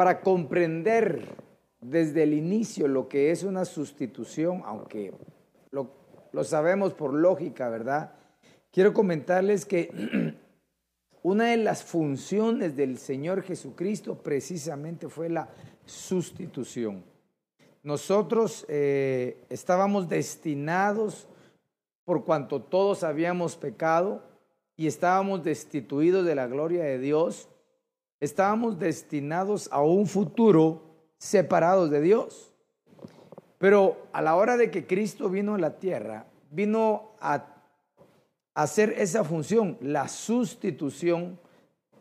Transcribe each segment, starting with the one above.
Para comprender desde el inicio lo que es una sustitución, aunque lo, lo sabemos por lógica, ¿verdad? Quiero comentarles que una de las funciones del Señor Jesucristo precisamente fue la sustitución. Nosotros eh, estábamos destinados, por cuanto todos habíamos pecado y estábamos destituidos de la gloria de Dios, estábamos destinados a un futuro separados de Dios. Pero a la hora de que Cristo vino a la tierra, vino a hacer esa función, la sustitución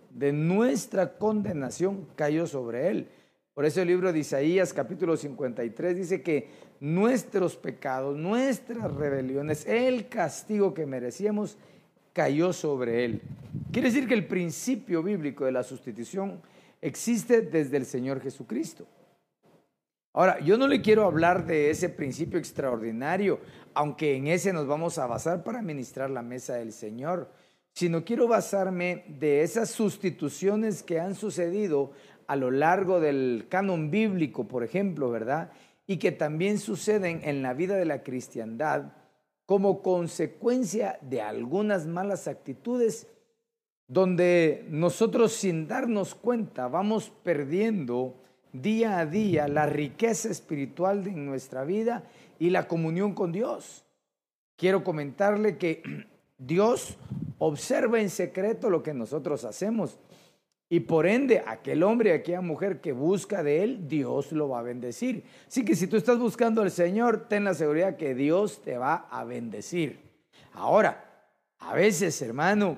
de nuestra condenación cayó sobre él. Por eso el libro de Isaías capítulo 53 dice que nuestros pecados, nuestras rebeliones, el castigo que merecíamos cayó sobre él. Quiere decir que el principio bíblico de la sustitución existe desde el Señor Jesucristo. Ahora, yo no le quiero hablar de ese principio extraordinario, aunque en ese nos vamos a basar para ministrar la mesa del Señor, sino quiero basarme de esas sustituciones que han sucedido a lo largo del canon bíblico, por ejemplo, ¿verdad? Y que también suceden en la vida de la cristiandad como consecuencia de algunas malas actitudes donde nosotros sin darnos cuenta vamos perdiendo día a día la riqueza espiritual de nuestra vida y la comunión con Dios. Quiero comentarle que Dios observa en secreto lo que nosotros hacemos y por ende aquel hombre, aquella mujer que busca de Él, Dios lo va a bendecir. Así que si tú estás buscando al Señor, ten la seguridad que Dios te va a bendecir. Ahora, a veces, hermano,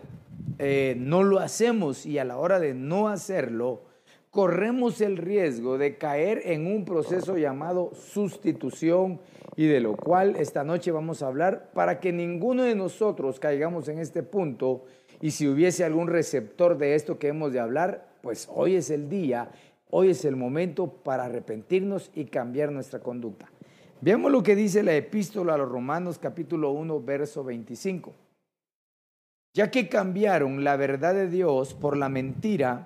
eh, no lo hacemos y a la hora de no hacerlo, corremos el riesgo de caer en un proceso llamado sustitución y de lo cual esta noche vamos a hablar para que ninguno de nosotros caigamos en este punto y si hubiese algún receptor de esto que hemos de hablar, pues hoy es el día, hoy es el momento para arrepentirnos y cambiar nuestra conducta. Veamos lo que dice la epístola a los Romanos capítulo 1 verso 25. Ya que cambiaron la verdad de Dios por la mentira,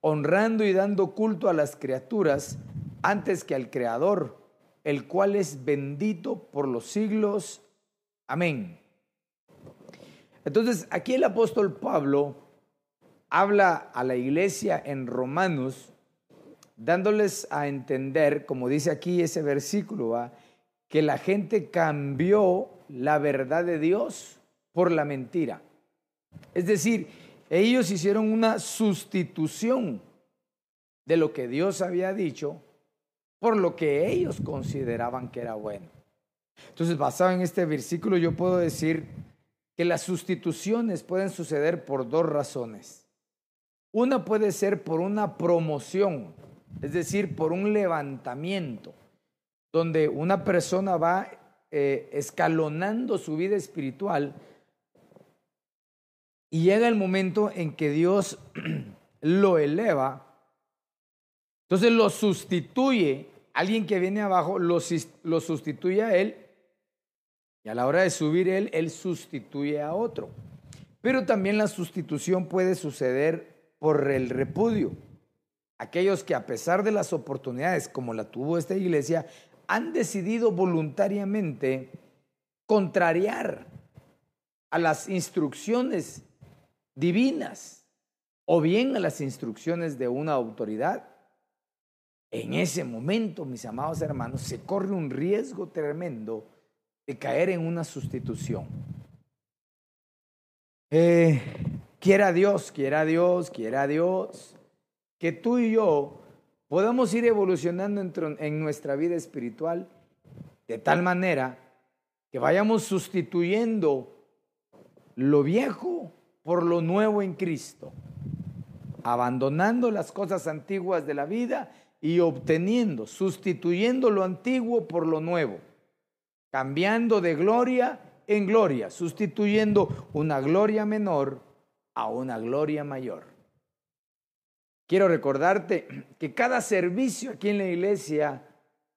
honrando y dando culto a las criaturas antes que al Creador, el cual es bendito por los siglos. Amén. Entonces, aquí el apóstol Pablo habla a la iglesia en Romanos, dándoles a entender, como dice aquí ese versículo, que la gente cambió la verdad de Dios por la mentira. Es decir, ellos hicieron una sustitución de lo que Dios había dicho por lo que ellos consideraban que era bueno. Entonces, basado en este versículo, yo puedo decir que las sustituciones pueden suceder por dos razones. Una puede ser por una promoción, es decir, por un levantamiento, donde una persona va eh, escalonando su vida espiritual y llega el momento en que Dios lo eleva, entonces lo sustituye, alguien que viene abajo lo, sustituye a él y a la hora de subir él, él sustituye a otro. Pero también la sustitución puede suceder por el repudio. Aquellos que a pesar de las oportunidades como la tuvo esta iglesia, han decidido voluntariamente contrariar a las instrucciones divinas o bien a las instrucciones de una autoridad. En ese momento, mis amados hermanos, se corre un riesgo tremendo de caer en una sustitución. Eh, quiera Dios, quiera Dios, quiera Dios, que tú y yo podamos ir evolucionando en nuestra vida espiritual de tal manera que vayamos sustituyendo lo viejo por lo nuevo en Cristo, abandonando las cosas antiguas de la vida y obteniendo, sustituyendo lo antiguo por lo nuevo, cambiando de gloria en gloria, sustituyendo una gloria menor a una gloria mayor. Quiero recordarte que cada servicio aquí en la iglesia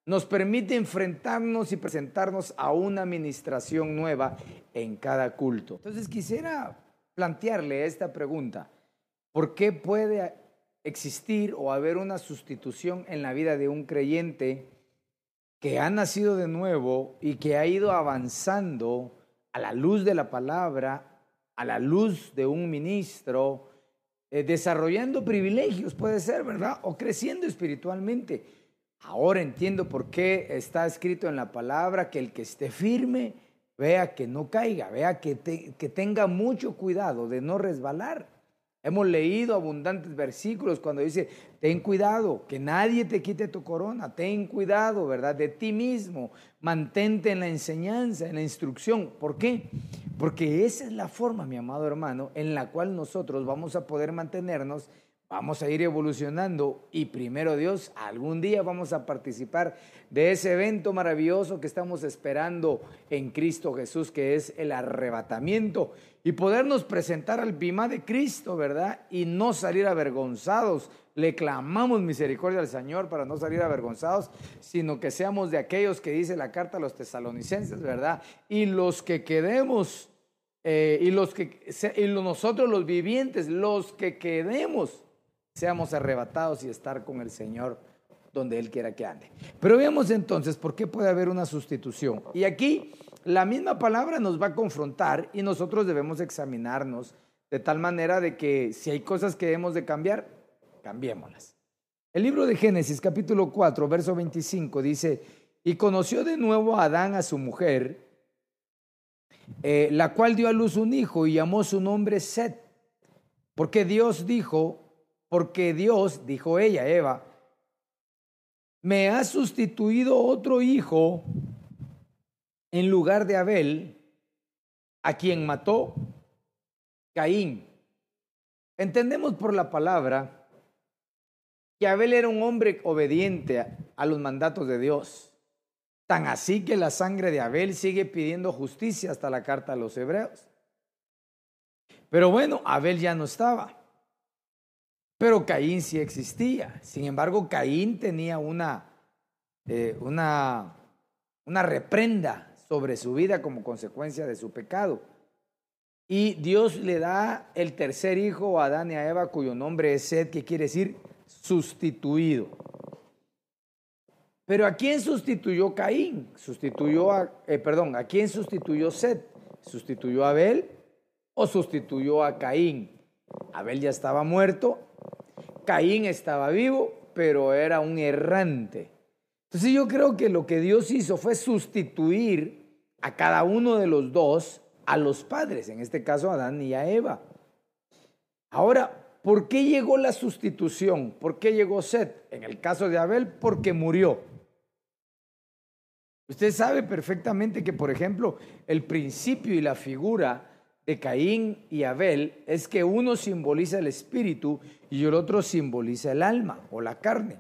nos permite enfrentarnos y presentarnos a una administración nueva en cada culto. Entonces quisiera plantearle esta pregunta. ¿Por qué puede existir o haber una sustitución en la vida de un creyente que ha nacido de nuevo y que ha ido avanzando a la luz de la palabra, a la luz de un ministro, eh, desarrollando privilegios, puede ser, ¿verdad? O creciendo espiritualmente. Ahora entiendo por qué está escrito en la palabra que el que esté firme, vea que no caiga, vea que, que tenga mucho cuidado de no resbalar. Hemos leído abundantes versículos cuando dice, ten cuidado, que nadie te quite tu corona, ten cuidado, ¿verdad? De ti mismo, mantente en la enseñanza, en la instrucción. ¿Por qué? Porque esa es la forma, mi amado hermano, en la cual nosotros vamos a poder mantenernos Vamos a ir evolucionando y primero Dios, algún día vamos a participar de ese evento maravilloso que estamos esperando en Cristo Jesús, que es el arrebatamiento y podernos presentar al bima de Cristo, ¿verdad? Y no salir avergonzados. Le clamamos misericordia al Señor para no salir avergonzados, sino que seamos de aquellos que dice la carta a los tesalonicenses, ¿verdad? Y los que quedemos, eh, y los que, y nosotros los vivientes, los que quedemos seamos arrebatados y estar con el Señor donde Él quiera que ande. Pero veamos entonces por qué puede haber una sustitución. Y aquí la misma palabra nos va a confrontar y nosotros debemos examinarnos de tal manera de que si hay cosas que debemos de cambiar, cambiémoslas. El libro de Génesis capítulo 4, verso 25 dice, y conoció de nuevo a Adán a su mujer, eh, la cual dio a luz un hijo y llamó su nombre Set, porque Dios dijo, porque Dios, dijo ella, Eva, me ha sustituido otro hijo en lugar de Abel, a quien mató Caín. Entendemos por la palabra que Abel era un hombre obediente a los mandatos de Dios. Tan así que la sangre de Abel sigue pidiendo justicia hasta la carta a los hebreos. Pero bueno, Abel ya no estaba. Pero Caín sí existía. Sin embargo, Caín tenía una, eh, una, una reprenda sobre su vida como consecuencia de su pecado. Y Dios le da el tercer hijo a Adán y a Eva, cuyo nombre es Sed, que quiere decir sustituido. Pero ¿a quién sustituyó Caín? Sustituyó a, eh, perdón, ¿a quién sustituyó Sed? ¿Sustituyó a Abel o sustituyó a Caín? Abel ya estaba muerto Caín estaba vivo, pero era un errante. Entonces yo creo que lo que Dios hizo fue sustituir a cada uno de los dos a los padres, en este caso a Adán y a Eva. Ahora, ¿por qué llegó la sustitución? ¿Por qué llegó Seth? En el caso de Abel, porque murió. Usted sabe perfectamente que, por ejemplo, el principio y la figura de Caín y Abel es que uno simboliza el espíritu y el otro simboliza el alma o la carne.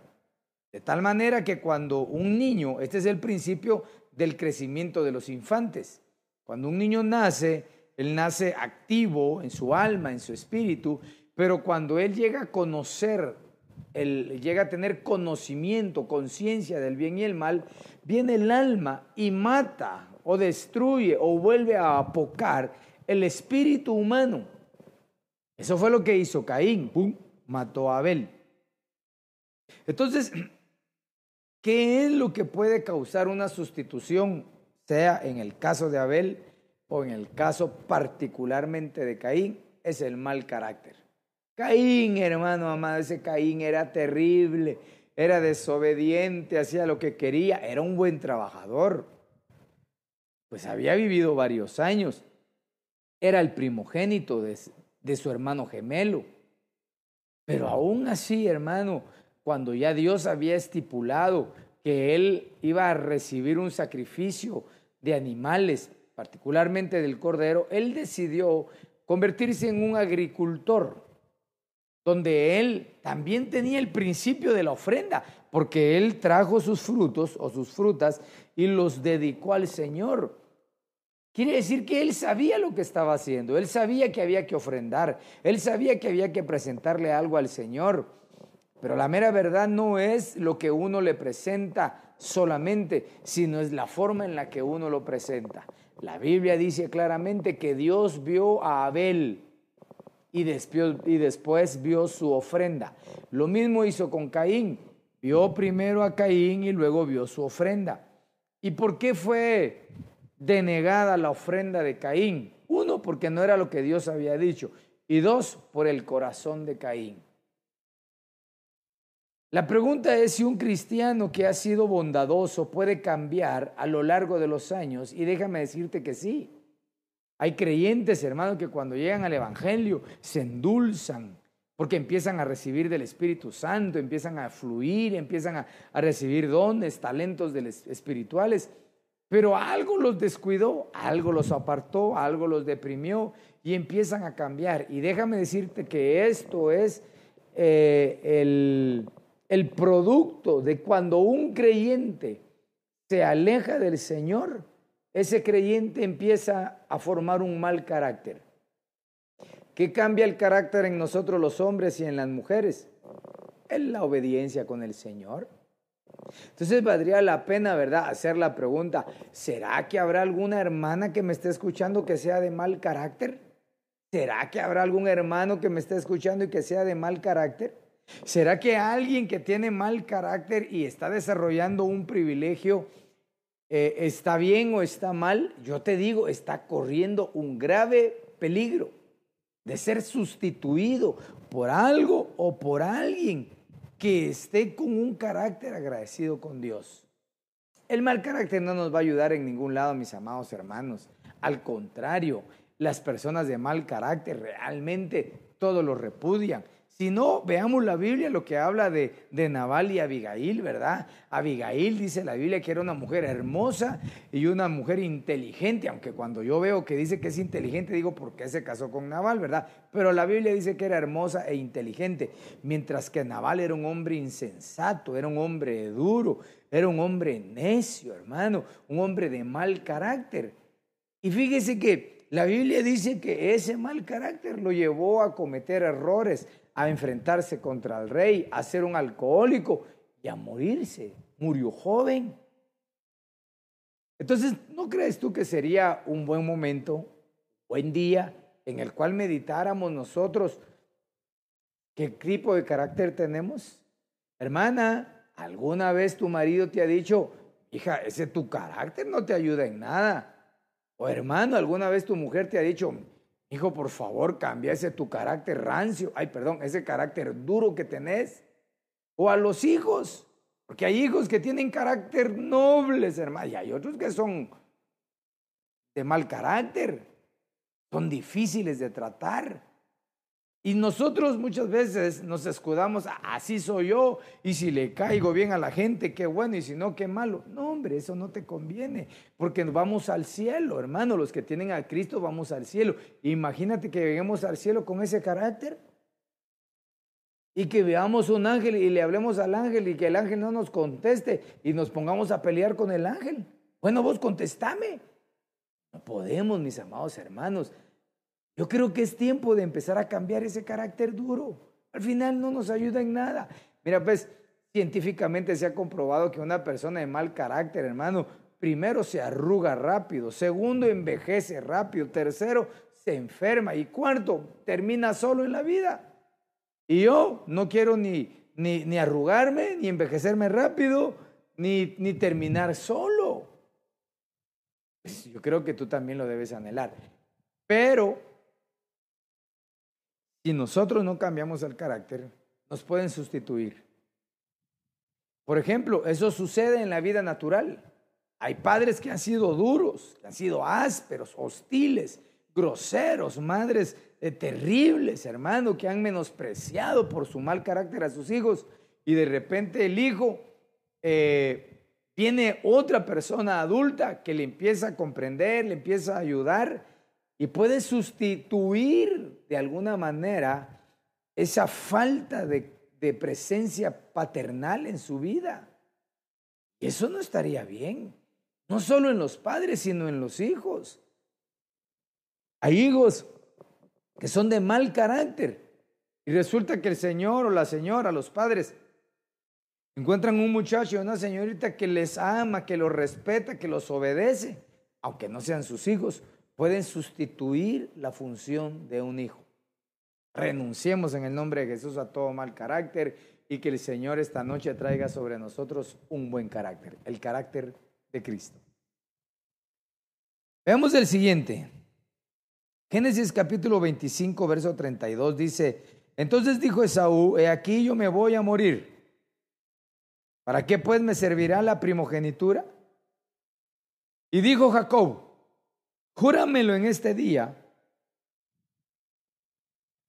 De tal manera que cuando un niño, este es el principio del crecimiento de los infantes, cuando un niño nace, él nace activo en su alma, en su espíritu, pero cuando él llega a conocer, él llega a tener conocimiento, conciencia del bien y el mal, viene el alma y mata o destruye o vuelve a apocar el espíritu humano. Eso fue lo que hizo Caín, ¡pum! mató a Abel. Entonces, ¿qué es lo que puede causar una sustitución, sea en el caso de Abel o en el caso particularmente de Caín? Es el mal carácter. Caín, hermano amado, ese Caín era terrible, era desobediente, hacía lo que quería, era un buen trabajador. Pues había vivido varios años, era el primogénito de, su hermano gemelo. Pero aún así, hermano, cuando ya Dios había estipulado que él iba a recibir un sacrificio de animales, particularmente del cordero, él decidió convertirse en un agricultor, donde él también tenía el principio de la ofrenda, porque él trajo sus frutos o sus frutas y los dedicó al Señor. Quiere decir que él sabía lo que estaba haciendo, él sabía que había que ofrendar, él sabía que había que presentarle algo al Señor. Pero la mera verdad no es lo que uno le presenta solamente, sino es la forma en la que uno lo presenta. La Biblia dice claramente que Dios vio a Abel y después, y después vio su ofrenda. Lo mismo hizo con Caín. Vio primero a Caín y luego vio su ofrenda. ¿Y por qué fue denegada la ofrenda de Caín. Uno, porque no era lo que Dios había dicho. Y dos, por el corazón de Caín. La pregunta es si un cristiano que ha sido bondadoso puede cambiar a lo largo de los años. Y déjame decirte que sí. Hay creyentes, hermanos, que cuando llegan al Evangelio se endulzan porque empiezan a recibir del Espíritu Santo, empiezan a fluir, empiezan a, a recibir dones, talentos espirituales pero algo los descuidó, algo los apartó, algo los deprimió y empiezan a cambiar. Y déjame decirte que esto es eh, el, el producto de cuando un creyente se aleja del Señor, ese creyente empieza a formar un mal carácter. ¿Qué cambia el carácter en nosotros los hombres y en las mujeres? Es la obediencia con el Señor. Entonces valdría la pena, ¿verdad?, hacer la pregunta, ¿será que habrá alguna hermana que me esté escuchando que sea de mal carácter? ¿Será que habrá algún hermano que me esté escuchando y que sea de mal carácter? ¿Será que alguien que tiene mal carácter y está desarrollando un privilegio eh, está bien o está mal? Yo te digo, está corriendo un grave peligro de ser sustituido por algo o por alguien que esté con un carácter agradecido con Dios. El mal carácter no nos va a ayudar en ningún lado, mis amados hermanos. Al contrario, las personas de mal carácter realmente todo lo repudian. Si no, veamos la Biblia, lo que habla de, de Nabal y Abigail, ¿verdad? Abigail dice la Biblia que era una mujer hermosa y una mujer inteligente, aunque cuando yo veo que dice que es inteligente, digo, ¿por qué se casó con Nabal, verdad? Pero la Biblia dice que era hermosa e inteligente, mientras que Nabal era un hombre insensato, era un hombre duro, era un hombre necio, hermano, un hombre de mal carácter. Y fíjese que la Biblia dice que ese mal carácter lo llevó a cometer errores, a enfrentarse contra el rey, a ser un alcohólico y a morirse. Murió joven. Entonces, ¿no crees tú que sería un buen momento, buen día, en el cual meditáramos nosotros qué tipo de carácter tenemos? Hermana, ¿alguna vez tu marido te ha dicho, hija, ese tu carácter no te ayuda en nada? O hermano, ¿alguna vez tu mujer te ha dicho, Hijo, por favor, cambia ese tu carácter rancio, ay, perdón, ese carácter duro que tenés. O a los hijos, porque hay hijos que tienen carácter nobles, hermano, y hay otros que son de mal carácter, son difíciles de tratar. Y nosotros muchas veces nos escudamos, así soy yo, y si le caigo bien a la gente, qué bueno, y si no, qué malo. No, hombre, eso no te conviene, porque vamos al cielo, hermano, los que tienen a Cristo vamos al cielo. Imagínate que lleguemos al cielo con ese carácter y que veamos un ángel y le hablemos al ángel y que el ángel no nos conteste y nos pongamos a pelear con el ángel. Bueno, vos contestame. No podemos, mis amados hermanos. Yo creo que es tiempo de empezar a cambiar ese carácter duro. Al final no nos ayuda en nada. Mira, pues científicamente se ha comprobado que una persona de mal carácter, hermano, primero se arruga rápido, segundo envejece rápido, tercero se enferma y cuarto termina solo en la vida. Y yo no quiero ni, ni, ni arrugarme, ni envejecerme rápido, ni, ni terminar solo. Pues yo creo que tú también lo debes anhelar. Pero si nosotros no cambiamos el carácter, nos pueden sustituir. Por ejemplo, eso sucede en la vida natural. Hay padres que han sido duros, que han sido ásperos, hostiles, groseros, madres eh, terribles, hermano, que han menospreciado por su mal carácter a sus hijos y de repente el hijo eh, Viene otra persona adulta que le empieza a comprender, le empieza a ayudar y puede sustituir de alguna manera esa falta de, presencia paternal en su vida. Y eso no estaría bien, no solo en los padres, sino en los hijos. Hay hijos que son de mal carácter y resulta que el señor o la señora, los padres, encuentran un muchacho y una señorita que les ama, que los respeta, que los obedece, aunque no sean sus hijos, pueden sustituir la función de un hijo. Renunciemos en el nombre de Jesús a todo mal carácter y que el Señor esta noche traiga sobre nosotros un buen carácter, el carácter de Cristo. Veamos el siguiente. Génesis capítulo 25, verso 32 dice, entonces dijo Esaú, he aquí yo me voy a morir. ¿Para qué pues me servirá la primogenitura? Y dijo Jacob, júramelo en este día.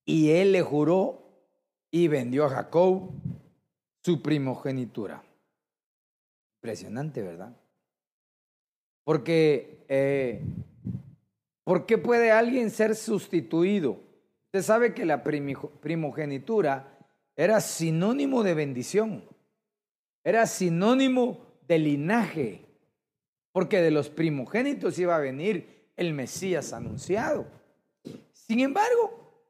Y él le juró y vendió a Jacob su primogenitura. Impresionante, ¿verdad? Porque, eh, ¿por qué puede alguien ser sustituido? Usted sabe que la primogenitura era sinónimo de bendición, era sinónimo de linaje, porque de los primogénitos iba a venir el Mesías anunciado. Sin embargo,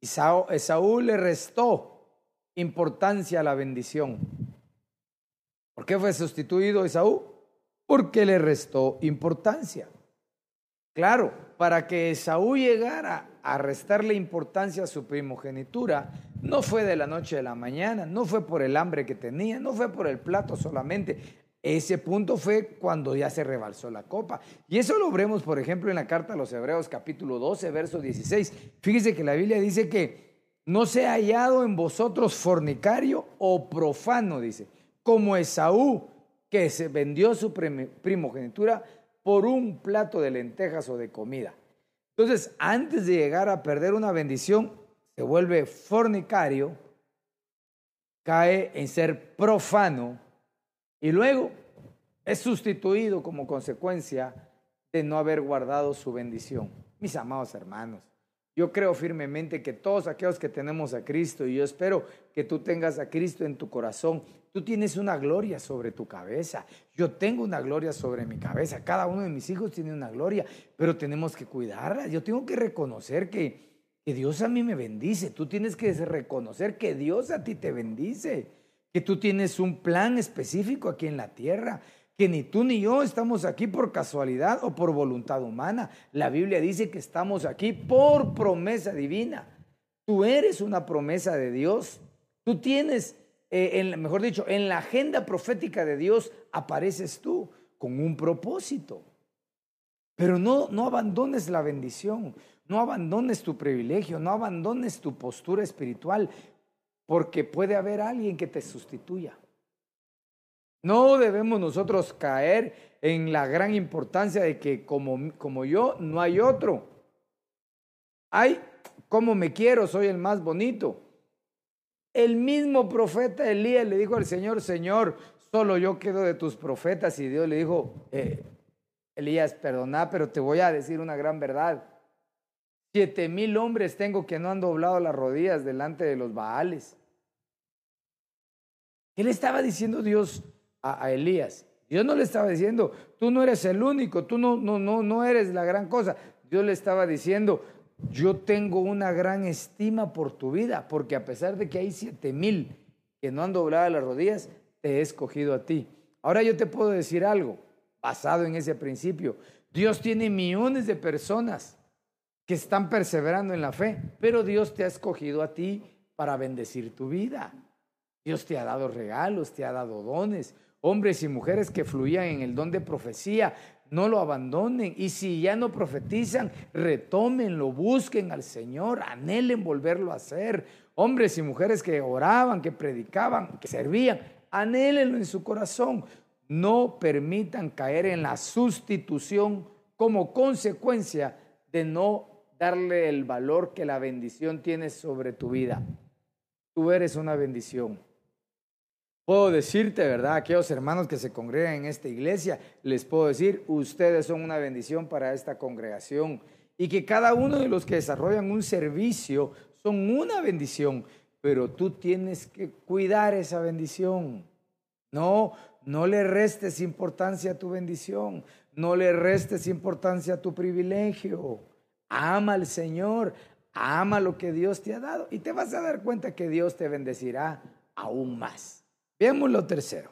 Esaú le restó importancia a la bendición. ¿Por qué fue sustituido Esaú? Porque le restó importancia. Claro, para que Esaú llegara a restarle importancia a su primogenitura, no fue de la noche a la mañana, no fue por el hambre que tenía, no fue por el plato solamente, ese punto fue cuando ya se rebalsó la copa. Y eso lo veremos, por ejemplo, en la carta a los Hebreos capítulo 12, verso 16. Fíjese que la Biblia dice que no se ha hallado en vosotros fornicario o profano, dice, como Esaú, que se vendió su primogenitura por un plato de lentejas o de comida. Entonces, antes de llegar a perder una bendición, se vuelve fornicario, cae en ser profano y luego es sustituido como consecuencia de no haber guardado su bendición. Mis amados hermanos, yo creo firmemente que todos aquellos que tenemos a Cristo, y yo espero que tú tengas a Cristo en tu corazón, tú tienes una gloria sobre tu cabeza. Yo tengo una gloria sobre mi cabeza. Cada uno de mis hijos tiene una gloria, pero tenemos que cuidarla. Yo tengo que reconocer que, Dios a mí me bendice. Tú tienes que reconocer que Dios a ti te bendice que tú tienes un plan específico aquí en la tierra, que ni tú ni yo estamos aquí por casualidad o por voluntad humana. La Biblia dice que estamos aquí por promesa divina. Tú eres una promesa de Dios. Tú tienes, eh, mejor dicho, en la agenda profética de Dios apareces tú con un propósito. Pero no, no abandones la bendición, no abandones tu privilegio, no abandones tu postura espiritual porque puede haber alguien que te sustituya. No debemos nosotros caer en la gran importancia de que como, como yo no hay otro. Ay, como me quiero, soy el más bonito. El mismo profeta Elías le dijo al Señor, Señor, solo yo quedo de tus profetas. Y Dios le dijo, eh, Elías, perdona, pero te voy a decir una gran verdad. Siete mil hombres tengo que no han doblado las rodillas delante de los Baales. ¿Qué le estaba diciendo Dios a, Elías? Dios no le estaba diciendo, tú no eres el único, tú no, no, no, no eres la gran cosa. Dios le estaba diciendo, yo tengo una gran estima por tu vida, porque a pesar de que hay siete mil que no han doblado las rodillas, te he escogido a ti. Ahora yo te puedo decir algo, basado en ese principio. Dios tiene millones de personas que están perseverando en la fe, pero Dios te ha escogido a ti para bendecir tu vida. Dios te ha dado regalos, te ha dado dones. Hombres y mujeres que fluían en el don de profecía, no lo abandonen. Y si ya no profetizan, retómenlo, busquen al Señor, anhelen volverlo a hacer. Hombres y mujeres que oraban, que predicaban, que servían, anhélenlo en su corazón. No permitan caer en la sustitución como consecuencia de no darle el valor que la bendición tiene sobre tu vida. Tú eres una bendición. Puedo decirte, ¿verdad? Aquellos hermanos que se congregan en esta iglesia, les puedo decir, ustedes son una bendición para esta congregación y que cada uno de los que desarrollan un servicio son una bendición, pero tú tienes que cuidar esa bendición. No, no le restes importancia a tu bendición, no le restes importancia a tu privilegio. Ama al Señor, ama lo que Dios te ha dado y te vas a dar cuenta que Dios te bendecirá aún más. Veamos lo tercero.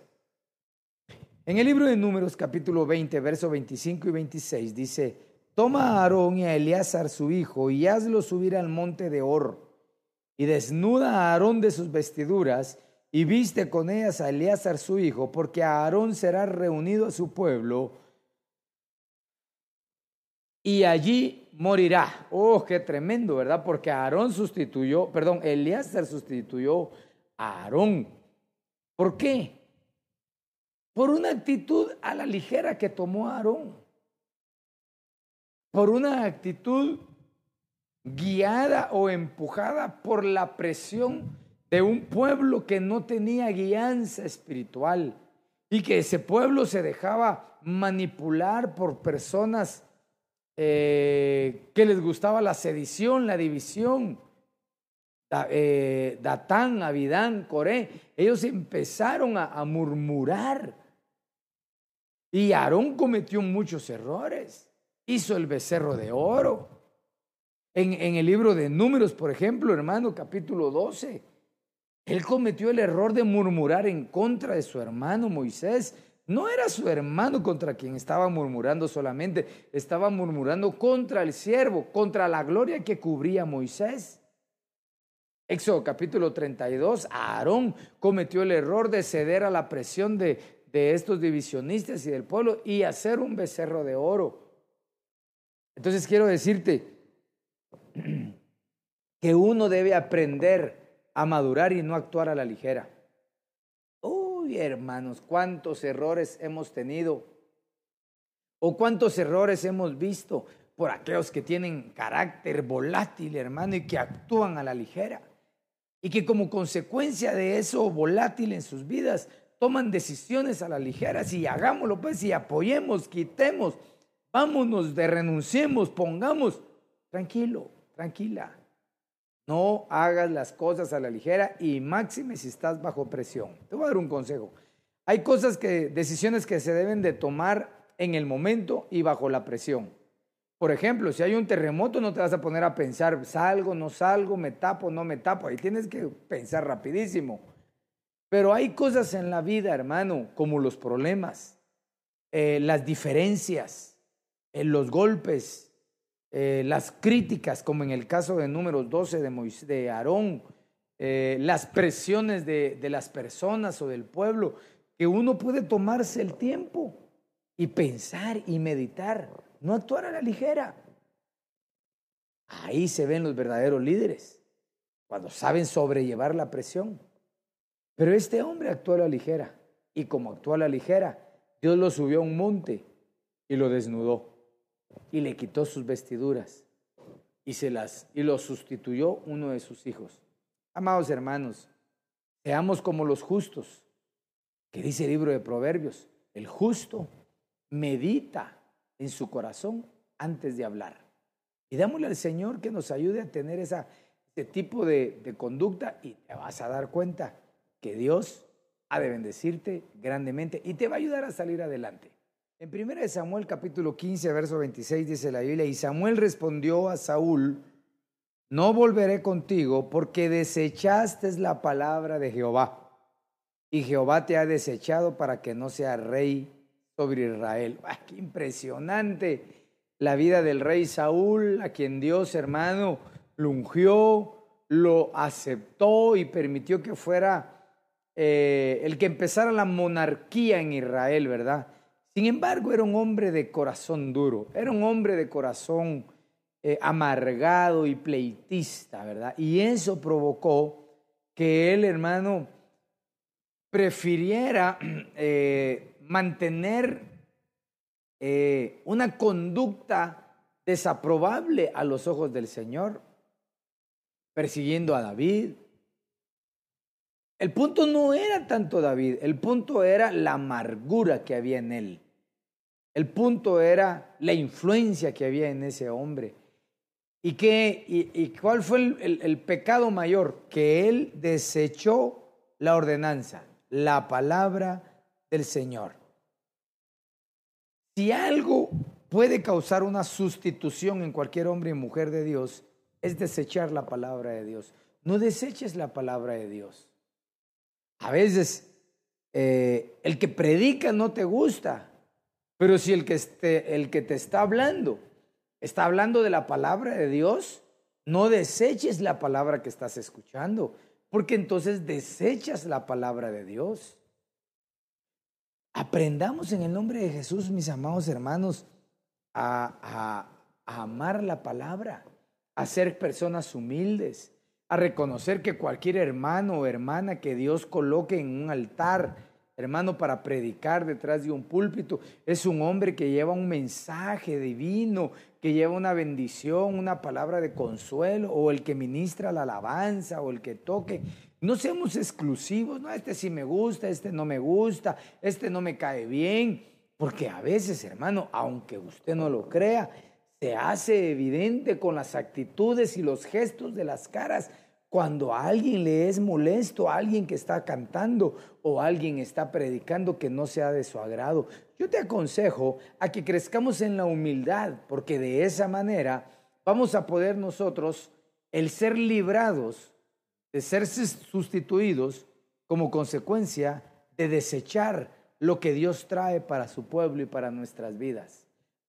En el libro de Números capítulo 20, versos 25 y 26 dice, toma a Aarón y a Eleazar su hijo y hazlo subir al monte de Or y desnuda a Aarón de sus vestiduras y viste con ellas a Eleazar su hijo, porque a Aarón será reunido a su pueblo y allí morirá. Oh, qué tremendo, ¿verdad? Porque Aarón sustituyó, perdón, Eleazar sustituyó a Aarón. ¿Por qué? Por una actitud a la ligera que tomó Aarón. Por una actitud guiada o empujada por la presión de un pueblo que no tenía guianza espiritual y que ese pueblo se dejaba manipular por personas eh, que les gustaba la sedición, la división eh, Datán, Abidán, Coré, ellos empezaron a, murmurar. Y Aarón cometió muchos errores. Hizo el becerro de oro. En, en, el libro de Números, por ejemplo, hermano, capítulo 12, él cometió el error de murmurar en contra de su hermano Moisés. No era su hermano contra quien estaba murmurando solamente, estaba murmurando contra el siervo, contra la gloria que cubría Moisés. Éxodo capítulo 32, Aarón cometió el error de ceder a la presión de, de estos divisionistas y del pueblo y hacer un becerro de oro. Entonces quiero decirte que uno debe aprender a madurar y no actuar a la ligera. Hermanos, cuántos errores hemos tenido o cuántos errores hemos visto por aquellos que tienen carácter volátil, hermano, y que actúan a la ligera y que como consecuencia de eso volátil en sus vidas toman decisiones a la ligera. Y hagámoslo pues y apoyemos, quitemos, vámonos, de renunciemos, pongamos, tranquilo, tranquila. No hagas las cosas a la ligera y máxime si estás bajo presión. Te voy a dar un consejo. Hay cosas que, decisiones que se deben de tomar en el momento y bajo la presión. Por ejemplo, si hay un terremoto, no te vas a poner a pensar, salgo, no salgo, me tapo, no me tapo. Ahí tienes que pensar rapidísimo. Pero hay cosas en la vida, hermano, como los problemas, eh, las diferencias, eh, los golpes, eh, las críticas, como en el caso de números 12 de, Moisés, de Aarón, las presiones de, de las personas o del pueblo, que uno puede tomarse el tiempo y pensar y meditar no actuar a la ligera. Ahí se ven los verdaderos líderes, cuando saben sobrellevar la presión. Pero este hombre actuó a la ligera, y como actuó a la ligera, Dios lo subió a un monte y lo desnudó, y le quitó sus vestiduras, y, se las, y lo sustituyó uno de sus hijos. Amados hermanos, seamos como los justos, que dice el libro de Proverbios, el justo medita en su corazón antes de hablar. Y dámosle al Señor que nos ayude a tener ese tipo de, de conducta y te vas a dar cuenta que Dios ha de bendecirte grandemente y te va a ayudar a salir adelante. En 1 Samuel capítulo 15, verso 26 dice la Biblia, y Samuel respondió a Saúl, no volveré contigo porque desechaste la palabra de Jehová, y Jehová te ha desechado para que no sea rey sobre Israel. ¡Qué impresionante! La vida del rey Saúl, a quien Dios, hermano, lo ungió, lo aceptó y permitió que fuera eh, el que empezara la monarquía en Israel, ¿verdad? Sin embargo, era un hombre de corazón duro, era un hombre de corazón eh, amargado y pleitista, ¿verdad? Y eso provocó que él, hermano, prefiriera eh, mantener eh, una conducta desaprobable a los ojos del Señor, persiguiendo a David, El punto no era tanto David, el punto era la amargura que había en él. El punto era la influencia que había en ese hombre. ¿Y, qué, y, cuál fue el, pecado mayor? Que él desechó la ordenanza, la palabra del Señor. Si algo puede causar una sustitución en cualquier hombre y mujer de Dios, es desechar la palabra de Dios. No deseches la palabra de Dios. A veces eh, el que predica no te gusta, pero si el que, te está hablando está hablando de la palabra de Dios, no deseches la palabra que estás escuchando, porque entonces desechas la palabra de Dios. Aprendamos en el nombre de Jesús, mis amados hermanos, a, a amar la palabra, a ser personas humildes, a reconocer que cualquier hermano o hermana que Dios coloque en un altar, hermano, para predicar detrás de un púlpito. Es un hombre que lleva un mensaje divino, que lleva una bendición, una palabra de consuelo, o el que ministra la alabanza, o el que toque. No seamos exclusivos, no, este sí me gusta, este no me gusta, este no me cae bien, porque a veces, hermano, aunque usted no lo crea, se hace evidente con las actitudes y los gestos de las caras cuando a alguien le es molesto, a alguien que está cantando o alguien está predicando que no sea de su agrado, yo te aconsejo a que crezcamos en la humildad, porque de esa manera vamos a poder nosotros el ser librados de ser sustituidos como consecuencia de desechar lo que Dios trae para su pueblo y para nuestras vidas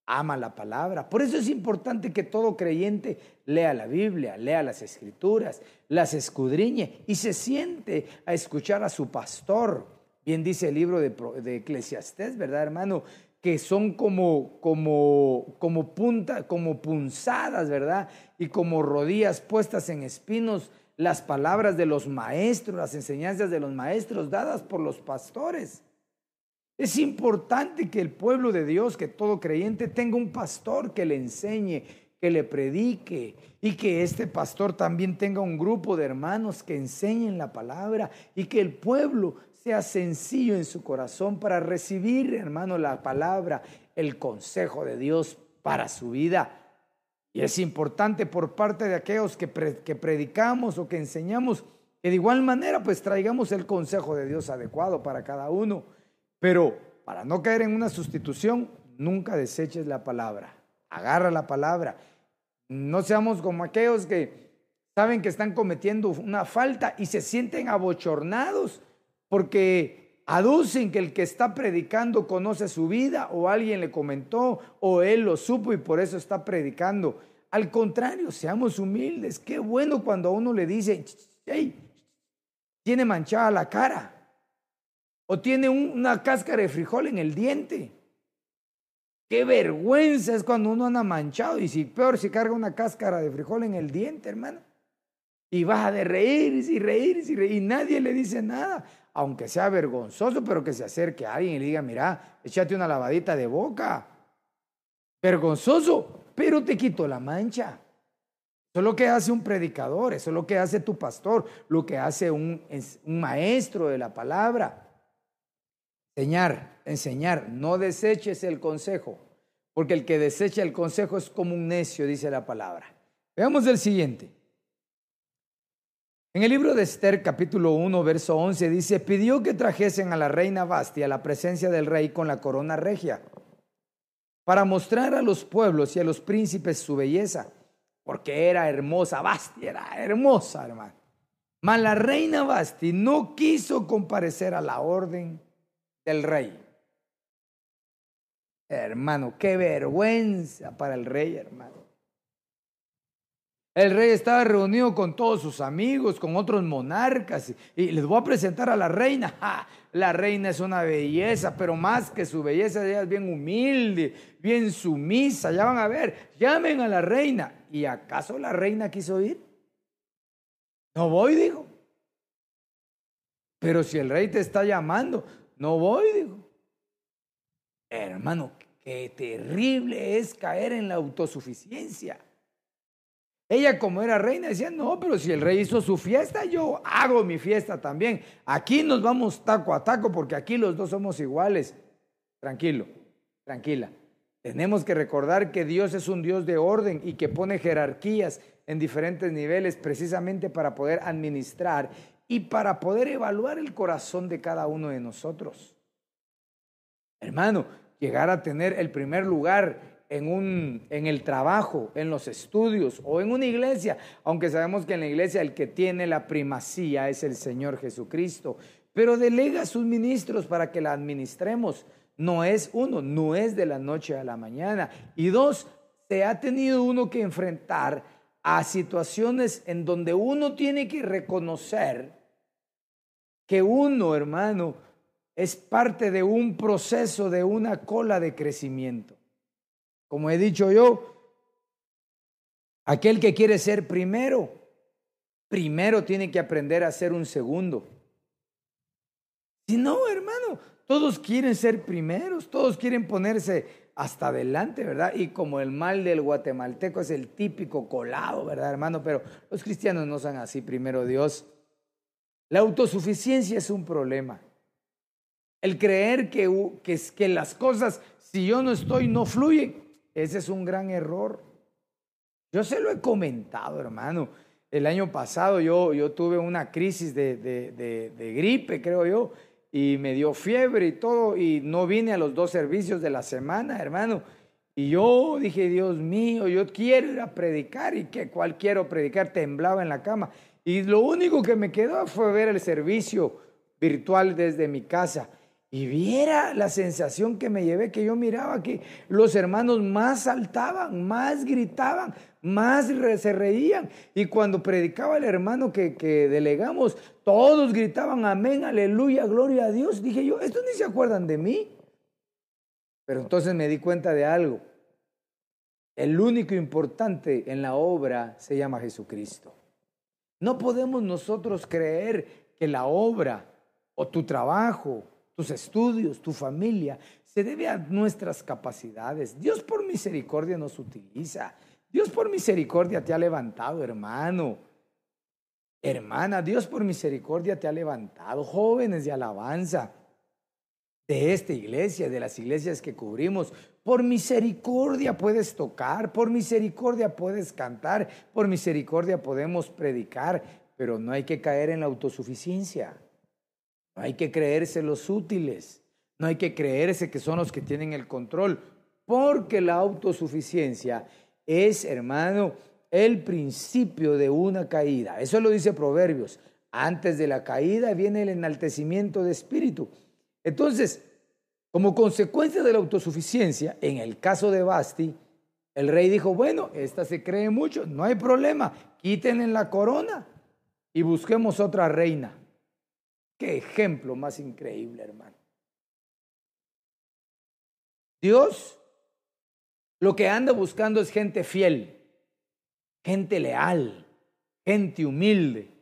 ama la palabra. Por eso es importante que todo creyente lea la Biblia, lea las escrituras, las escudriñe y se siente a escuchar a su pastor. Bien dice el libro de, de Eclesiastés, ¿verdad, hermano? Que son como, como, como punta, como punzadas, ¿verdad? Y como rodillas puestas en espinos las palabras de los maestros, las enseñanzas de los maestros dadas por los pastores. Es importante que el pueblo de Dios, que todo creyente, tenga un pastor que le enseñe, que le predique y que este pastor también tenga un grupo de hermanos que enseñen la palabra y que el pueblo sea sencillo en su corazón para recibir, hermano, la palabra, el consejo de Dios para su vida. Y es importante por parte de aquellos que, que predicamos o que enseñamos que de igual manera pues traigamos el consejo de Dios adecuado para cada uno. Pero para no caer en una sustitución, nunca deseches la palabra. Agarra la palabra. No seamos como aquellos que saben que están cometiendo una falta y se sienten abochornados porque aducen que el que está predicando conoce su vida o alguien le comentó o él lo supo y por eso está predicando. Al contrario, seamos humildes. Qué bueno cuando a uno le dice, hey, tiene manchada la cara o tiene una cáscara de frijol en el diente. Qué vergüenza es cuando uno anda manchado y si peor si carga una cáscara de frijol en el diente, hermano. Y baja de reír y reír y reír y nadie le dice nada, aunque sea vergonzoso, pero que se acerque a alguien y le diga, mira, échate una lavadita de boca. Vergonzoso, pero te quito la mancha. Eso es lo que hace un predicador, eso es lo que hace tu pastor, lo que hace un, un maestro de la palabra. Enseñar, enseñar, no deseches el consejo, porque el que desecha el consejo es como un necio, dice la palabra. Veamos el siguiente. En el libro de Esther, capítulo 1, verso 11, dice, pidió que trajesen a la reina Bastia a la presencia del rey con la corona regia, para mostrar a los pueblos y a los príncipes su belleza, porque era hermosa, Bastia era hermosa, hermano. Mas la reina Basti no quiso comparecer a la orden del rey. Hermano, qué vergüenza para el rey, hermano. El rey estaba reunido con todos sus amigos, con otros monarcas, y les voy a presentar a la reina. La reina es una belleza, pero más que su belleza, ella es bien humilde, bien sumisa. Ya van a ver, llamen a la reina. ¿Y acaso la reina quiso ir? No voy, dijo. Pero si el rey te está llamando, no voy, dijo. Hermano, qué terrible es caer en la autosuficiencia. Ella como era reina decía, no, pero si el rey hizo su fiesta, yo hago mi fiesta también. Aquí nos vamos taco a taco porque aquí los dos somos iguales. Tranquilo, tranquila. Tenemos que recordar que Dios es un Dios de orden y que pone jerarquías en diferentes niveles precisamente para poder administrar y para poder evaluar el corazón de cada uno de nosotros. Hermano, llegar a tener el primer lugar en, un, en el trabajo, en los estudios o en una iglesia, aunque sabemos que en la iglesia el que tiene la primacía es el Señor Jesucristo, pero delega a sus ministros para que la administremos. No es uno, no es de la noche a la mañana. Y dos, se ha tenido uno que enfrentar a situaciones en donde uno tiene que reconocer que uno, hermano, es parte de un proceso, de una cola de crecimiento. Como he dicho yo, aquel que quiere ser primero, primero tiene que aprender a ser un segundo. Si no, hermano, todos quieren ser primeros, todos quieren ponerse hasta adelante, ¿verdad? Y como el mal del guatemalteco es el típico colado, ¿verdad, hermano? Pero los cristianos no son así, primero Dios. La autosuficiencia es un problema. El creer que, que, que las cosas, si yo no estoy, no fluyen. Ese es un gran error. Yo se lo he comentado, hermano. El año pasado yo, yo tuve una crisis de, de, gripe, creo yo, y me dio fiebre y todo, y no vine a los dos servicios de la semana, hermano. Y yo dije, Dios mío, yo quiero ir a predicar, y que cual quiero predicar, temblaba en la cama. Y lo único que me quedó fue ver el servicio virtual desde mi casa. Y viera la sensación que me llevé, que yo miraba que los hermanos más saltaban, más gritaban, más se reían. Y cuando predicaba el hermano que, que delegamos, todos gritaban amén, aleluya, gloria a Dios. Dije yo, estos ni se acuerdan de mí. Pero entonces me di cuenta de algo. El único importante en la obra se llama Jesucristo. No podemos nosotros creer que la obra o tu trabajo tus estudios, tu familia, se debe a nuestras capacidades. Dios por misericordia nos utiliza. Dios por misericordia te ha levantado, hermano. Hermana, Dios por misericordia te ha levantado. Jóvenes de alabanza de esta iglesia, de las iglesias que cubrimos, por misericordia puedes tocar, por misericordia puedes cantar, por misericordia podemos predicar, pero no hay que caer en la autosuficiencia. No hay que creerse los útiles, no hay que creerse que son los que tienen el control, porque la autosuficiencia es, hermano, el principio de una caída. Eso lo dice Proverbios. Antes de la caída viene el enaltecimiento de espíritu. Entonces, como consecuencia de la autosuficiencia, en el caso de Basti, el rey dijo, bueno, esta se cree mucho, no hay problema, quítenle la corona y busquemos otra reina. Qué ejemplo más increíble, hermano. Dios lo que anda buscando es gente fiel, gente leal, gente humilde.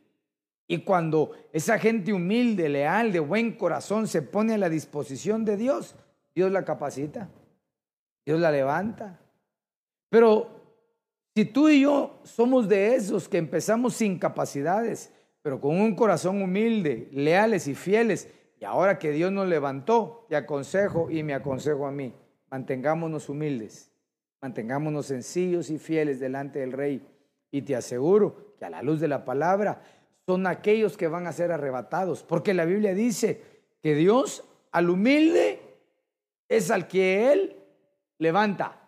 Y cuando esa gente humilde, leal, de buen corazón se pone a la disposición de Dios, Dios la capacita, Dios la levanta. Pero si tú y yo somos de esos que empezamos sin capacidades, pero con un corazón humilde, leales y fieles. Y ahora que Dios nos levantó, te aconsejo y me aconsejo a mí, mantengámonos humildes, mantengámonos sencillos y fieles delante del Rey. Y te aseguro que a la luz de la palabra son aquellos que van a ser arrebatados, porque la Biblia dice que Dios al humilde es al que Él levanta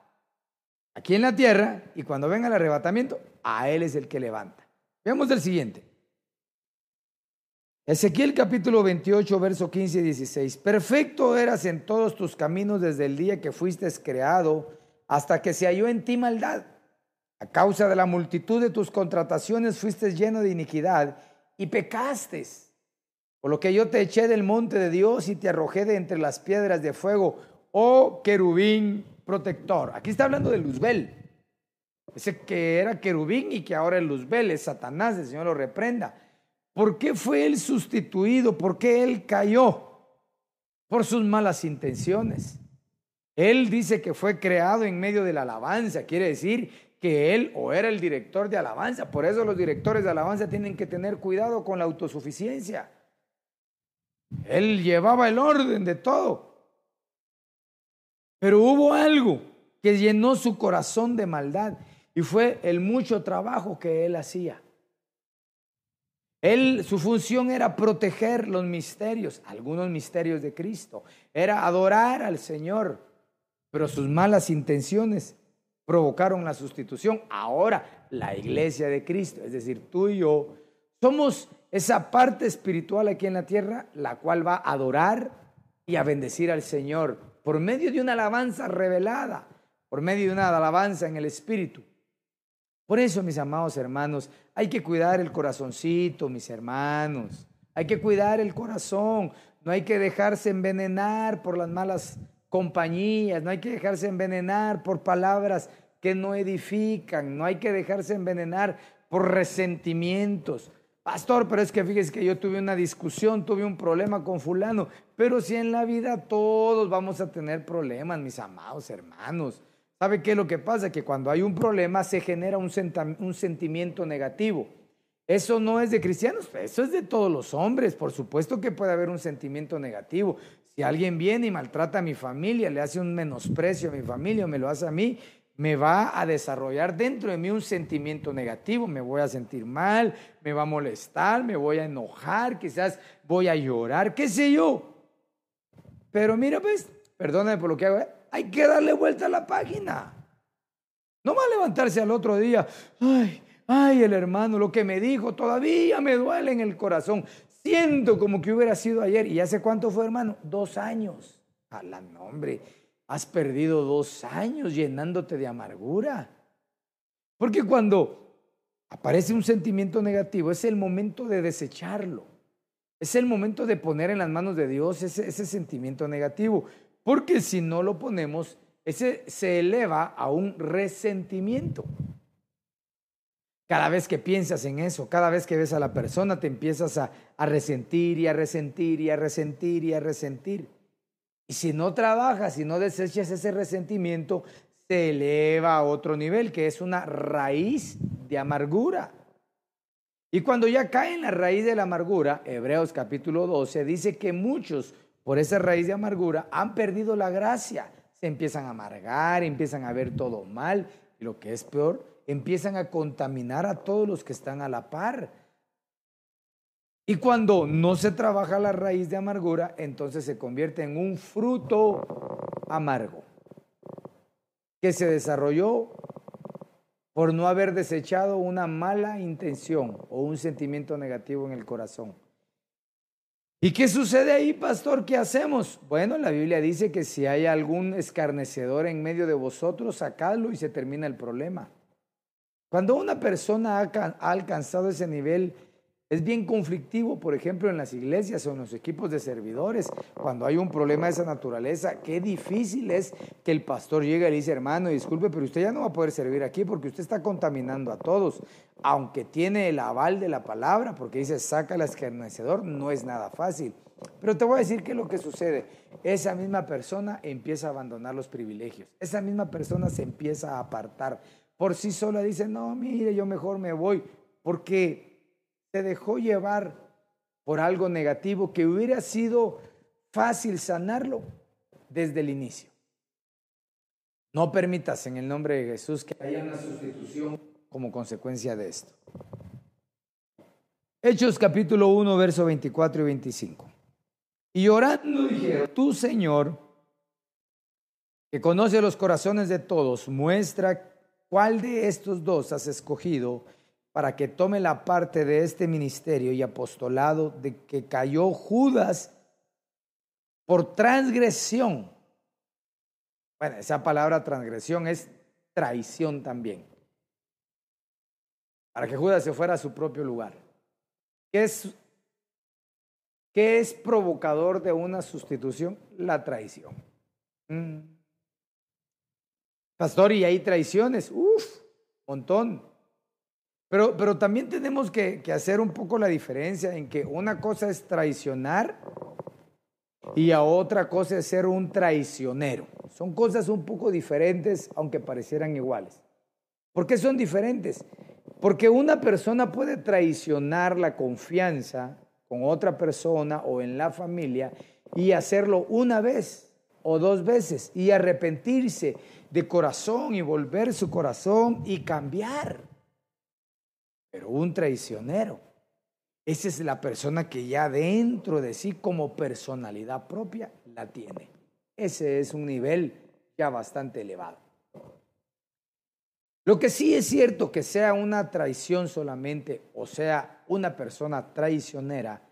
aquí en la tierra y cuando venga el arrebatamiento, a Él es el que levanta. Veamos el siguiente. Ezequiel capítulo 28, verso 15 y 16. Perfecto eras en todos tus caminos desde el día que fuiste creado hasta que se halló en ti maldad. A causa de la multitud de tus contrataciones fuiste lleno de iniquidad y pecaste. Por lo que yo te eché del monte de Dios y te arrojé de entre las piedras de fuego, oh querubín protector. Aquí está hablando de Luzbel. Ese que era querubín y que ahora es Luzbel, es Satanás, el Señor lo reprenda. ¿Por qué fue él sustituido? ¿Por qué él cayó? Por sus malas intenciones. Él dice que fue creado en medio de la alabanza, quiere decir que él o era el director de alabanza. Por eso los directores de alabanza tienen que tener cuidado con la autosuficiencia. Él llevaba el orden de todo. Pero hubo algo que llenó su corazón de maldad y fue el mucho trabajo que él hacía. Él, su función era proteger los misterios, algunos misterios de Cristo. Era adorar al Señor, pero sus malas intenciones provocaron la sustitución. Ahora, la iglesia de Cristo, es decir, tú y yo, somos esa parte espiritual aquí en la tierra, la cual va a adorar y a bendecir al Señor por medio de una alabanza revelada, por medio de una alabanza en el Espíritu. Por eso, mis amados hermanos, hay que cuidar el corazoncito, mis hermanos. Hay que cuidar el corazón. No hay que dejarse envenenar por las malas compañías. No hay que dejarse envenenar por palabras que no edifican. No hay que dejarse envenenar por resentimientos. Pastor, pero es que fíjese que yo tuve una discusión, tuve un problema con fulano, pero si en la vida todos vamos a tener problemas, mis amados hermanos. ¿Sabe qué es lo que pasa? Que cuando hay un problema se genera un, un sentimiento negativo. Eso no es de cristianos, eso es de todos los hombres. Por supuesto que puede haber un sentimiento negativo. Si alguien viene y maltrata a mi familia, le hace un menosprecio a mi familia o me lo hace a mí, me va a desarrollar dentro de mí un sentimiento negativo, me voy a sentir mal, me va a molestar, me voy a enojar, quizás voy a llorar, qué sé yo. Pero mira, pues, perdóname por lo que hago, ¿eh? hay que darle vuelta a la página. No va a levantarse al otro día, ay, ay, el hermano, lo que me dijo todavía me duele en el corazón. Siento como que hubiera sido ayer. ¿Y hace cuánto fue, hermano? Dos años. A nombre Has perdido dos años llenándote de amargura. Porque cuando aparece un sentimiento negativo, es el momento de desecharlo. Es el momento de poner en las manos de Dios ese, ese sentimiento negativo. Porque si no lo ponemos, ese se eleva a un resentimiento. Cada vez que piensas en eso, cada vez que ves a la persona, te empiezas a, a resentir y a resentir y a resentir y a resentir. Y si no trabajas, si no desechas ese resentimiento, se eleva a otro nivel, que es una raíz de amargura. Y cuando ya cae en la raíz de la amargura, Hebreos capítulo 12 dice que muchos por esa raíz de amargura han perdido la gracia, se empiezan a amargar, empiezan a ver todo mal y lo que es peor, empiezan a contaminar a todos los que están a la par. Y cuando no se trabaja la raíz de amargura, entonces se convierte en un fruto amargo que se desarrolló por no haber desechado una mala intención o un sentimiento negativo en el corazón. ¿Y qué sucede ahí, pastor? ¿Qué hacemos? Bueno, la Biblia dice que si hay algún escarnecedor en medio de vosotros, sacadlo y se termina el problema. Cuando una persona ha alcanzado ese nivel es bien conflictivo, por ejemplo, en las iglesias o en los equipos de servidores, cuando hay un problema de esa naturaleza, qué difícil es que el pastor llegue y le dice, hermano, disculpe, pero usted ya no va a poder servir aquí porque usted está contaminando a todos, aunque tiene el aval de la palabra, porque dice, saca al escarnecedor, no es nada fácil. Pero te voy a decir qué es lo que sucede. Esa misma persona empieza a abandonar los privilegios. Esa misma persona se empieza a apartar. Por sí sola dice, no, mire, yo mejor me voy. Porque se dejó llevar por algo negativo que hubiera sido fácil sanarlo desde el inicio. No permitas en el nombre de Jesús que haya una sustitución como consecuencia de esto. Hechos capítulo 1, verso 24 y 25. Y orando dijeron, tú Señor, que conoce los corazones de todos, muestra cuál de estos dos has escogido para que tome la parte de este ministerio y apostolado de que cayó Judas por transgresión. Bueno, esa palabra transgresión es traición también. Para que Judas se fuera a su propio lugar. ¿Qué es, qué es provocador de una sustitución? La traición. Mm. Pastor, y hay traiciones. Uf, montón. Pero, pero también tenemos que, que hacer un poco la diferencia en que una cosa es traicionar y a otra cosa es ser un traicionero. Son cosas un poco diferentes, aunque parecieran iguales. ¿Por qué son diferentes? Porque una persona puede traicionar la confianza con otra persona o en la familia y hacerlo una vez o dos veces y arrepentirse de corazón y volver su corazón y cambiar. Pero un traicionero, esa es la persona que ya dentro de sí como personalidad propia la tiene. Ese es un nivel ya bastante elevado. Lo que sí es cierto que sea una traición solamente o sea una persona traicionera,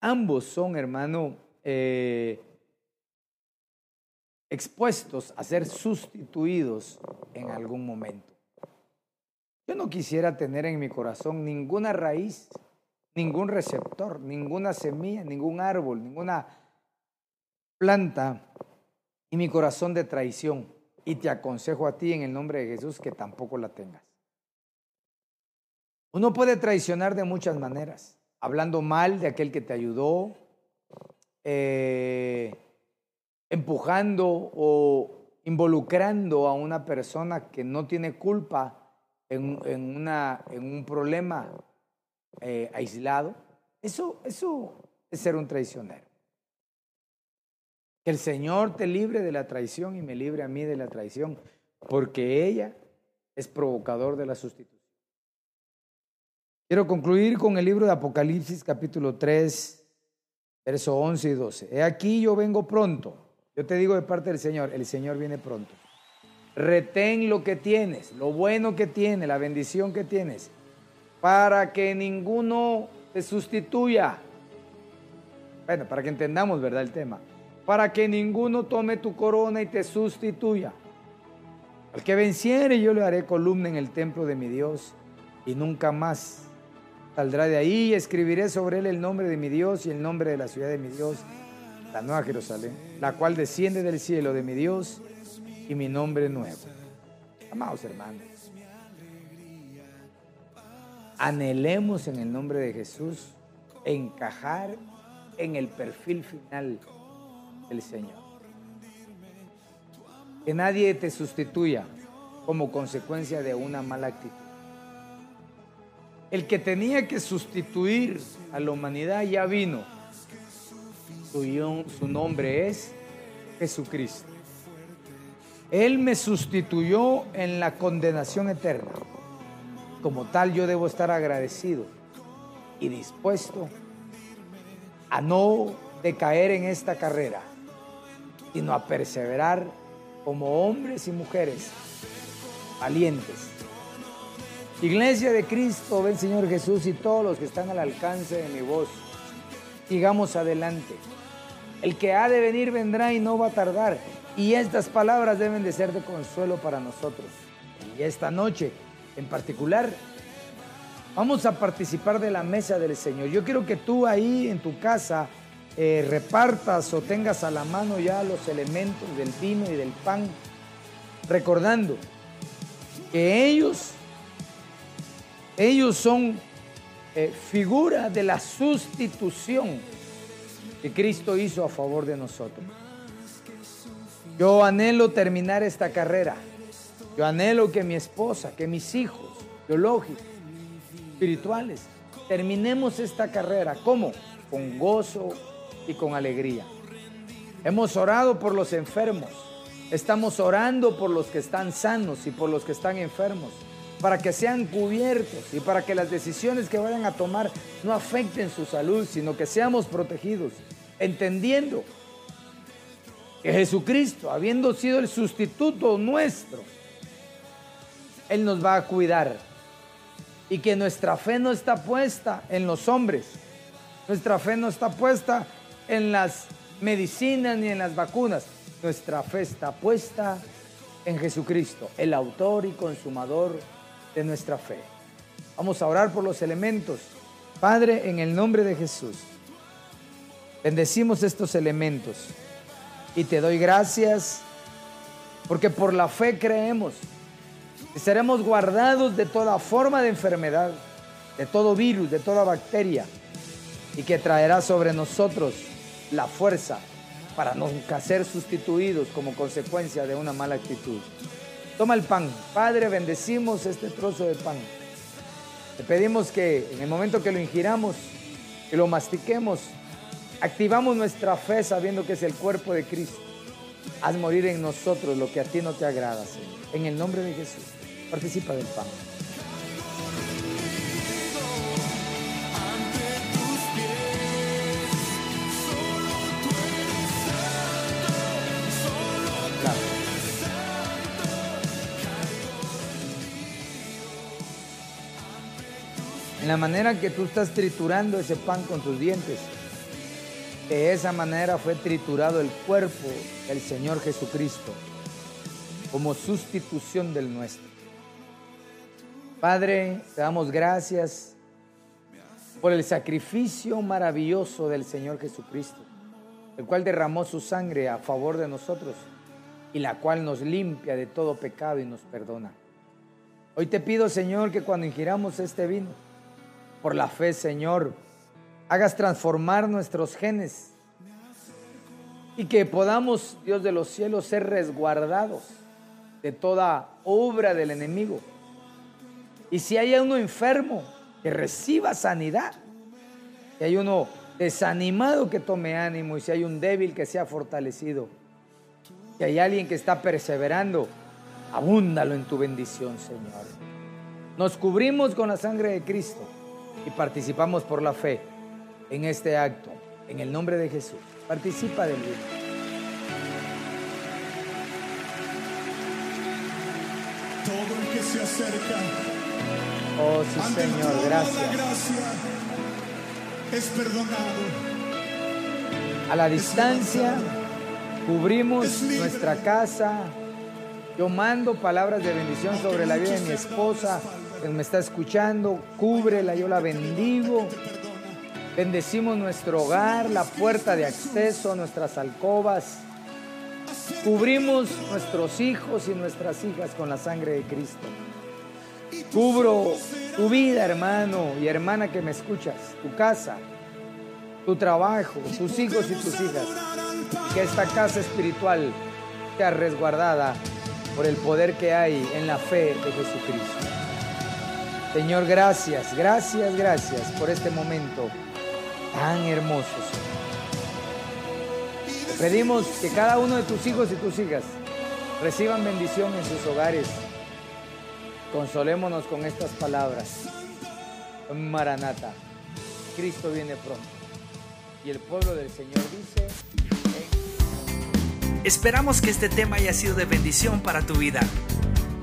ambos son, hermano, eh, expuestos a ser sustituidos en algún momento. Yo no quisiera tener en mi corazón ninguna raíz, ningún receptor, ninguna semilla, ningún árbol, ninguna planta y mi corazón de traición. Y te aconsejo a ti en el nombre de Jesús que tampoco la tengas. Uno puede traicionar de muchas maneras, hablando mal de aquel que te ayudó, eh, empujando o involucrando a una persona que no tiene culpa en, un problema eh, aislado. Eso, eso es ser un traicionero. Que el Señor te libre de la traición y me libre a mí de la traición, porque ella es provocador de la sustitución. Quiero concluir con el libro de Apocalipsis capítulo 3, verso 11 y 12. He aquí yo vengo pronto. Yo te digo de parte del Señor, el Señor viene pronto. Retén lo que tienes, lo bueno que tienes, la bendición que tienes, para que ninguno te sustituya. Bueno, para que entendamos, ¿verdad? El tema para que ninguno tome tu corona y te sustituya. Al que venciere yo le haré columna en el templo de mi Dios y nunca más saldrá de ahí y escribiré sobre él el nombre de mi Dios y el nombre de la ciudad de mi Dios, la nueva Jerusalén, la cual desciende del cielo de mi Dios y mi nombre nuevo. Amados hermanos, anhelemos en el nombre de Jesús encajar en el perfil final el Señor. Que nadie te sustituya como consecuencia de una mala actitud. El que tenía que sustituir a la humanidad ya vino. Su, nombre es Jesucristo. Él me sustituyó en la condenación eterna. Como tal, yo debo estar agradecido y dispuesto a no decaer en esta carrera sino a perseverar como hombres y mujeres valientes. Iglesia de Cristo, ven Señor Jesús y todos los que están al alcance de mi voz, sigamos adelante. El que ha de venir vendrá y no va a tardar. Y estas palabras deben de ser de consuelo para nosotros. Y esta noche en particular vamos a participar de la mesa del Señor. Yo quiero que tú ahí en tu casa eh, repartas o tengas a la mano ya los elementos del vino y del pan, recordando que ellos, ellos son eh, figura de la sustitución que Cristo hizo a favor de nosotros. Yo anhelo terminar esta carrera. Yo anhelo que mi esposa, que mis hijos biológicos, espirituales, terminemos esta carrera. ¿Cómo? Con gozo, y con alegría. Hemos orado por los enfermos. Estamos orando por los que están sanos y por los que están enfermos, para que sean cubiertos y para que las decisiones que vayan a tomar no afecten su salud, sino que seamos protegidos, entendiendo que Jesucristo, habiendo sido el sustituto nuestro, Él nos va a cuidar y que nuestra fe no está puesta en los hombres, nuestra fe no está puesta en las medicinas ni en las vacunas. Nuestra fe está puesta en Jesucristo, el autor y consumador de nuestra fe. Vamos a orar por los elementos. Padre, en el nombre de Jesús, bendecimos estos elementos y te doy gracias porque por la fe creemos que seremos guardados de toda forma de enfermedad, de todo virus, de toda bacteria y que traerá sobre nosotros la fuerza para nunca ser sustituidos como consecuencia de una mala actitud. Toma el pan. Padre, bendecimos este trozo de pan. Te pedimos que en el momento que lo ingiramos, que lo mastiquemos, activamos nuestra fe sabiendo que es el cuerpo de Cristo. Haz morir en nosotros lo que a ti no te agrada, Señor. En el nombre de Jesús, participa del pan. En la manera que tú estás triturando ese pan con tus dientes. De esa manera fue triturado el cuerpo del Señor Jesucristo como sustitución del nuestro. Padre, te damos gracias por el sacrificio maravilloso del Señor Jesucristo, el cual derramó su sangre a favor de nosotros y la cual nos limpia de todo pecado y nos perdona. Hoy te pido, Señor, que cuando ingiramos este vino, por la fe, Señor, hagas transformar nuestros genes y que podamos, Dios de los cielos, ser resguardados de toda obra del enemigo. Y si hay uno enfermo, que reciba sanidad. Si hay uno desanimado, que tome ánimo. Y si hay un débil, que sea fortalecido. Si hay alguien que está perseverando, abúndalo en tu bendición, Señor. Nos cubrimos con la sangre de Cristo y participamos por la fe en este acto. En el nombre de Jesús. Participa del vino. Todo el que se acerca. Oh, sí, Señor, gracias. gracia es perdonado. A la distancia, cubrimos nuestra casa. Yo mando palabras de bendición sobre la vida de mi esposa, me está escuchando, cúbrela, yo la bendigo. Bendecimos nuestro hogar, la puerta de acceso, nuestras alcobas. Cubrimos nuestros hijos y nuestras hijas con la sangre de Cristo. Cubro tu vida, hermano y hermana que me escuchas, tu casa, tu trabajo, tus hijos y tus hijas. Que esta casa espiritual sea resguardada por el poder que hay en la fe de Jesucristo. Señor, gracias, gracias, gracias por este momento tan hermoso. Pedimos que cada uno de tus hijos y tus hijas reciban bendición en sus hogares. Consolémonos con estas palabras. Maranata, Cristo viene pronto. Y el pueblo del Señor dice... Esperamos que este tema haya sido de bendición para tu vida.